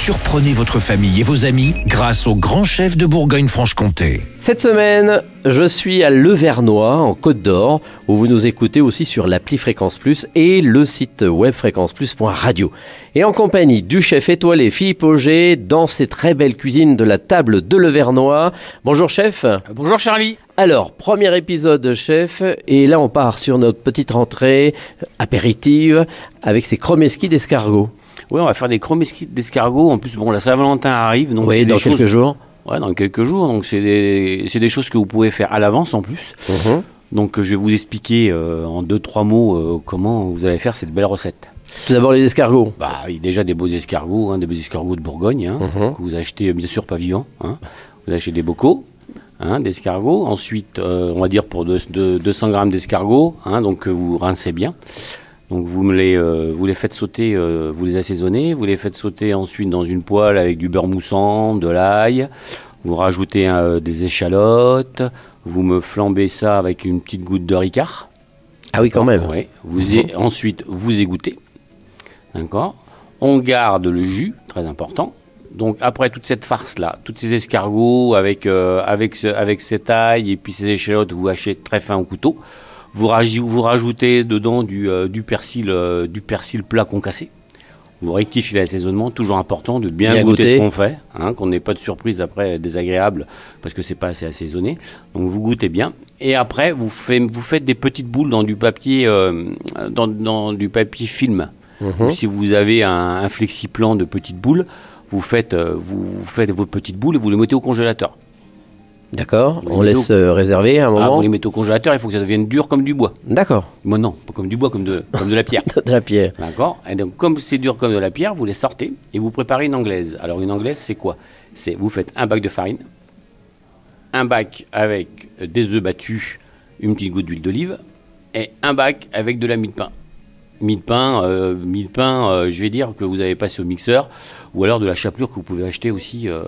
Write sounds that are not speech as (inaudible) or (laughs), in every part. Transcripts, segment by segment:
Surprenez votre famille et vos amis grâce au grand chef de Bourgogne-Franche-Comté. Cette semaine, je suis à Levernois, en Côte d'Or, où vous nous écoutez aussi sur l'appli Fréquence Plus et le site web fréquenceplus.radio. Et en compagnie du chef étoilé Philippe Auger, dans ses très belles cuisines de la table de Levernois. Bonjour chef. Bonjour Charlie. Alors, premier épisode chef, et là on part sur notre petite rentrée apéritive avec ces chromeski d'escargot. Oui, on va faire des chromeski d'escargot. En plus, bon, la Saint-Valentin arrive, donc Oui, dans des quelques choses... jours. Ouais, dans quelques jours. Donc c'est des... des choses que vous pouvez faire à l'avance en plus. Mhm. Donc euh, je vais vous expliquer euh, en deux trois mots euh, comment vous allez faire cette belle recette. Tout d'abord les escargots. Bah, il y a déjà des beaux escargots, hein, des beaux escargots de Bourgogne, hein, Mhm. que vous achetez bien sûr pas vivants. hein. Vous achetez des bocaux hein, d'escargots. Ensuite, euh, on va dire pour deux- deux- 200 grammes d'escargots, donc vous rincez bien. Donc vous, me les, euh, vous les faites sauter, euh, vous les assaisonnez, vous les faites sauter ensuite dans une poêle avec du beurre moussant, de l'ail. Vous rajoutez euh, des échalotes. Vous me flambez ça avec une petite goutte de ricard. Ah oui, quand même. Mhm. Ouais. Vous é- ensuite, vous égouttez. D'accord On garde le jus, très important. Donc, après toute cette farce-là, tous ces escargots avec, avec, ce- avec cette ail et puis ces échalotes, vous hachez très fin au couteau. Vous, raj- vous rajoutez dedans du, euh, du, persil, euh, du persil plat concassé. Vous rectifiez l'assaisonnement, toujours important de bien, Bien goûter goûter. ce qu'on fait, hein, qu'on n'ait pas de surprise après désagréable parce que c'est pas assez assaisonné. Donc vous goûtez bien. Et après, vous, fait- vous faites des petites boules dans du papier, euh, dans, dans du papier film. Ou si vous avez un, un flexiplan de petites boules, vous faites, vous, vous faites vos petites boules et vous les mettez au congélateur. D'accord. On laisse euh, réserver un Ah, moment. vous les mettez au congélateur, il faut que ça devienne dur comme du bois. D'accord. Moi non, pas comme du bois, comme de, comme de la pierre. (laughs) De la pierre. D'accord Et donc, comme c'est dur comme de la pierre, vous les sortez et vous préparez une anglaise. Alors, une anglaise, c'est quoi? C'est vous faites un bac de farine, un bac avec euh, des œufs battus, une petite goutte d'huile d'olive, et un bac avec de la mie de pain. Mie de pain, euh, mie de pain euh, je vais dire que vous avez passé au mixeur, ou alors de la chapelure que vous pouvez acheter aussi euh,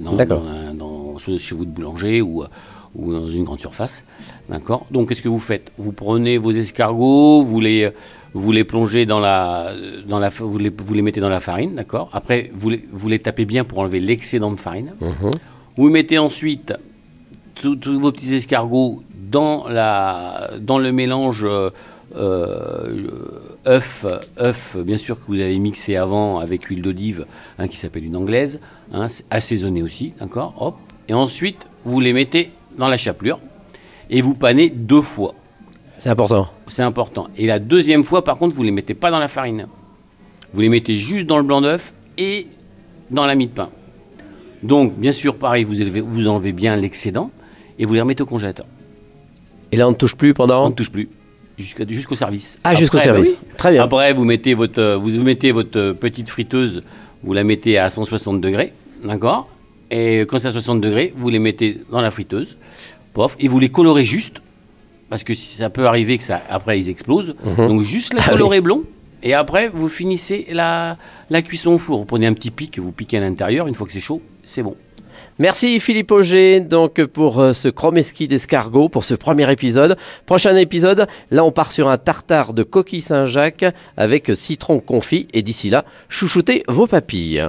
dans, D'accord. dans un- dans- chez vous de boulanger ou, euh, ou dans une grande surface. D'accord? Donc, qu'est-ce que vous faites? Vous prenez vos escargots, vous les, vous les plongez dans la, dans la, vous les, vous les mettez dans la farine, d'accord? Après, vous les, vous les tapez bien pour enlever l'excédent de farine. Mhm. Vous mettez ensuite tous vos petits escargots dans, la, dans le mélange euh, euh, œuf, œuf, bien sûr que vous avez mixé avant avec huile d'olive, hein, qui s'appelle une anglaise, hein, c'est assaisonné aussi, d'accord? Hop. Et ensuite, vous les mettez dans la chapelure et vous panez deux fois. C'est important. C'est important. Et la deuxième fois, par contre, vous ne les mettez pas dans la farine. Vous les mettez juste dans le blanc d'œuf et dans la mie de pain. Donc, bien sûr, pareil, vous, élevez, vous enlevez bien l'excédent et vous les remettez au congélateur. Et là, on ne touche plus On pendant. ne touche plus jusqu'au service. Ah, jusqu'au bah service. oui. Très bien. Après, vous mettez votre, vous mettez votre petite friteuse, vous la mettez à 160 degrés, d'accord? Et quand c'est à 60 degrés, vous les mettez dans la friteuse, pof, et vous les colorez juste, parce que ça peut arriver que ça, après ils explosent. Mhm. Donc juste la Ah oui. colorer blond, et après vous finissez la, la cuisson au four. Vous prenez un petit pic, vous piquez à l'intérieur. Une fois que c'est chaud, c'est bon. Merci Philippe Auger donc pour euh, ce chromeski d'escargot pour ce premier épisode. Prochain épisode, là on part sur un tartare de coquille Saint-Jacques avec citron confit et d'ici là, chouchoutez vos papilles.